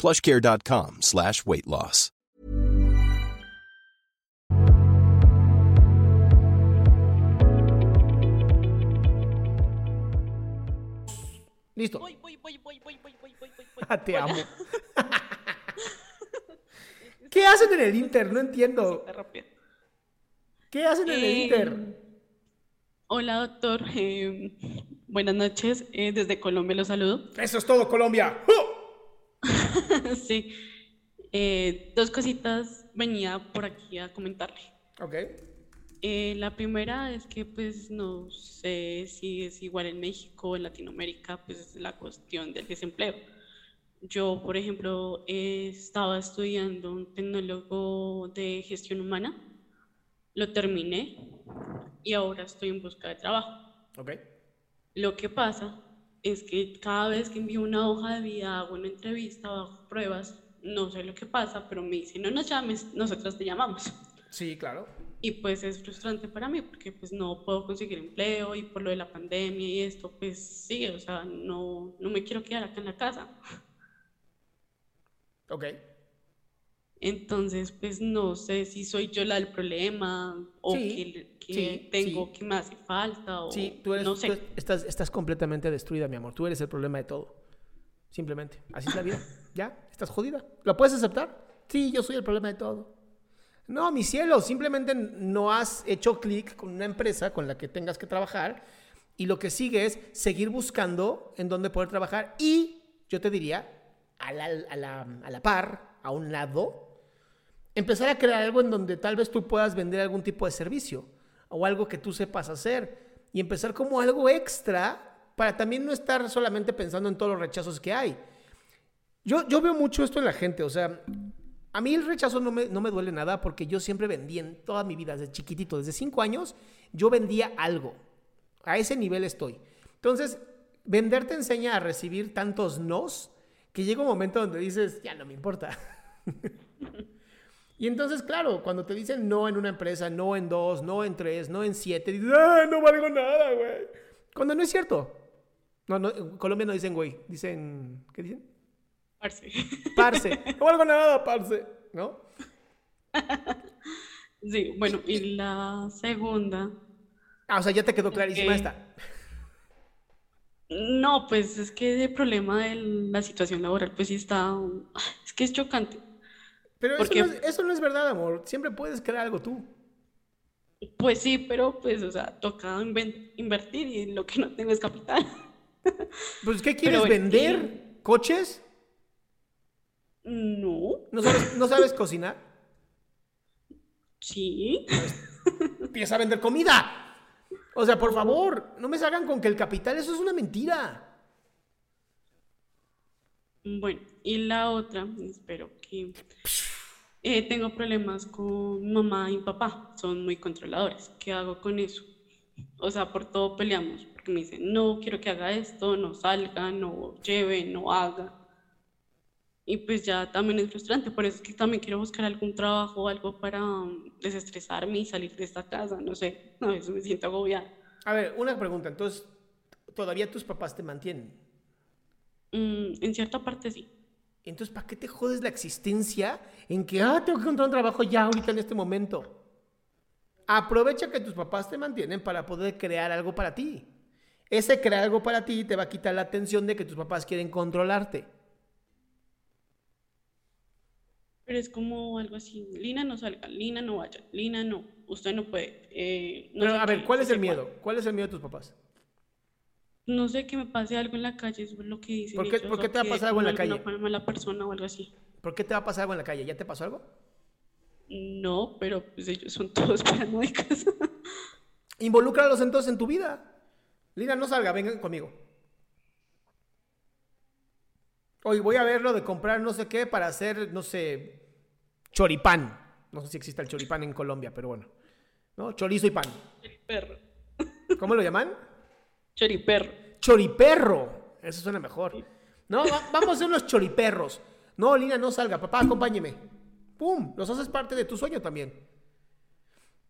plushcare.com slash weight loss. Listo. Voy, voy, voy, voy, voy, voy, voy, voy, voy, voy. Te amo. ¿Qué hacen en el Inter? No entiendo. ¿Qué hacen en el Eh, Inter? Hola, doctor. Eh, buenas noches. Eh, desde Colombia lo saludo. Eso es todo, Colombia. sí. Eh, dos cositas venía por aquí a comentarle. Ok. Eh, la primera es que pues no sé si es igual en México o en Latinoamérica, pues es la cuestión del desempleo. Yo, por ejemplo, eh, estaba estudiando un tecnólogo de gestión humana, lo terminé y ahora estoy en busca de trabajo. Ok. Lo que pasa es que cada vez que envío una hoja de vida, hago una entrevista, hago pruebas, no sé lo que pasa, pero me dicen, no nos llames, nosotros te llamamos. Sí, claro. Y pues es frustrante para mí porque pues no puedo conseguir empleo y por lo de la pandemia y esto, pues sí, o sea, no, no me quiero quedar acá en la casa. Ok. Entonces, pues no sé si soy yo la del problema o Sí, que, que sí, tengo sí. que me hace falta o Sí, tú eres. no sé. tú estás, estás completamente destruida, mi amor. Tú eres el problema de todo. Simplemente. Así es la vida. ¿Ya? ¿Estás jodida? ¿Lo puedes aceptar? Sí, yo soy el problema de todo. No, mi cielo, simplemente no has hecho clic con una empresa con la que tengas que trabajar y lo que sigue es seguir buscando en dónde poder trabajar y yo te diría, a la, a la, a la par, a un lado, empezar a crear algo en donde tal vez tú puedas vender algún tipo de servicio o algo que tú sepas hacer y empezar como algo extra para también no estar solamente pensando en todos los rechazos que hay. Yo, yo veo mucho esto en la gente, o sea, a mí el rechazo no me, no me duele nada porque yo siempre vendí en toda mi vida, desde chiquitito, desde cinco años, yo vendía algo. A ese nivel estoy. Entonces, vender te enseña a recibir tantos nos que llega un momento donde dices, ya no me importa. y entonces, claro, cuando te dicen no en una empresa, no en dos, no en tres, no en siete, dices, ¡ah, no valgo nada, güey! Cuando no es cierto. No, no, en Colombia no dicen güey, dicen, ¿qué dicen? Parce. Parce. No valgo nada, parce. ¿No? Sí, bueno, y la segunda, Ah, o sea, ya te quedó clarísima esta. no, pues es que el problema de la situación laboral, pues sí está, es que es chocante. Pero eso no, es, eso no es verdad, amor. Siempre puedes crear algo tú. Pues sí, pero pues, o sea, toca invertir y lo que no tengo es capital. Pues, ¿qué quieres vender? ¿Coches? No, ¿No sabes, ¿No sabes cocinar? sí, Empieza a vender comida. O sea, por favor, no me salgan con que el capital, eso es una mentira. bueno, y la otra, espero que eh, tengo problemas con mamá y papá, son muy controladores. ¿Qué hago con eso? O sea, por todo peleamos, porque me dicen, no quiero que haga esto, no salga, no lleve, no haga. Y pues ya también es frustrante, por eso es que también quiero buscar algún trabajo, algo para um, desestresarme y salir de esta casa, no sé, a veces me siento agobiada. A ver, una pregunta. Entonces, ¿todavía tus papás te mantienen? Mm, en cierta parte sí. Entonces, ¿para qué te jodes la existencia en que, ah, tengo que encontrar un trabajo ya ahorita en este momento? Aprovecha que tus papás te mantienen para poder crear algo para ti. Ese crear algo para ti te va a quitar la atención de que tus papás quieren controlarte. Pero es como algo así, Lina no salga, Lina no vaya, Lina no, usted no puede. eh, no Pero, sé a ver, ¿cuál es el miedo? ¿Cuál es el miedo de tus papás? No sé que me pase algo en la calle, eso es lo que dicen ¿Por qué- ellos, por qué te va a pasar algo en la calle? forma mala persona o algo así. ¿Por qué te va a pasar algo en la calle? ¿Ya te pasó algo? No, pero pues ellos son todos paranoicos. Involúcralos entonces en tu vida. Lina, no salga, vengan conmigo. Hoy voy a ver lo de comprar no sé qué para hacer, no sé, choripán. No sé si existe el choripán en Colombia, pero bueno. ¿No? Chorizo y pan. Choriperro. ¿Cómo lo llaman? Choriperro. Choriperro. Eso suena mejor. No, va- vamos a hacer unos choriperros. No, Lina, no salga. Papá, acompáñeme. ¡Pum! Los haces parte de tu sueño también.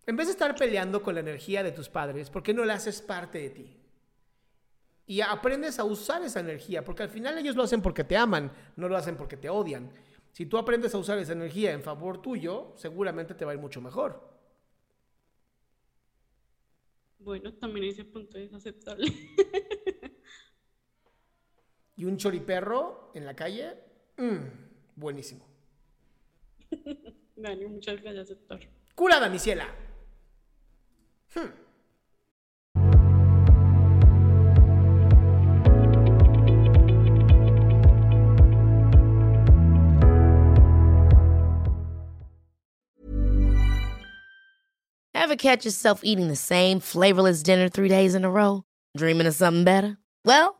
En vez de estar peleando con la energía de tus padres, ¿por qué no la haces parte de ti? Y aprendes a usar esa energía, porque al final ellos lo hacen porque te aman, no lo hacen porque te odian. Si tú aprendes a usar esa energía en favor tuyo, seguramente te va a ir mucho mejor. Bueno, también ese punto es aceptable. Y un choriperro en la calle, mm, buenísimo. Dale, muchas gracias, doctor. Curada, mi. Hmm. Ever catch yourself eating the same flavorless dinner three days in a row? Dreaming of something better? Well,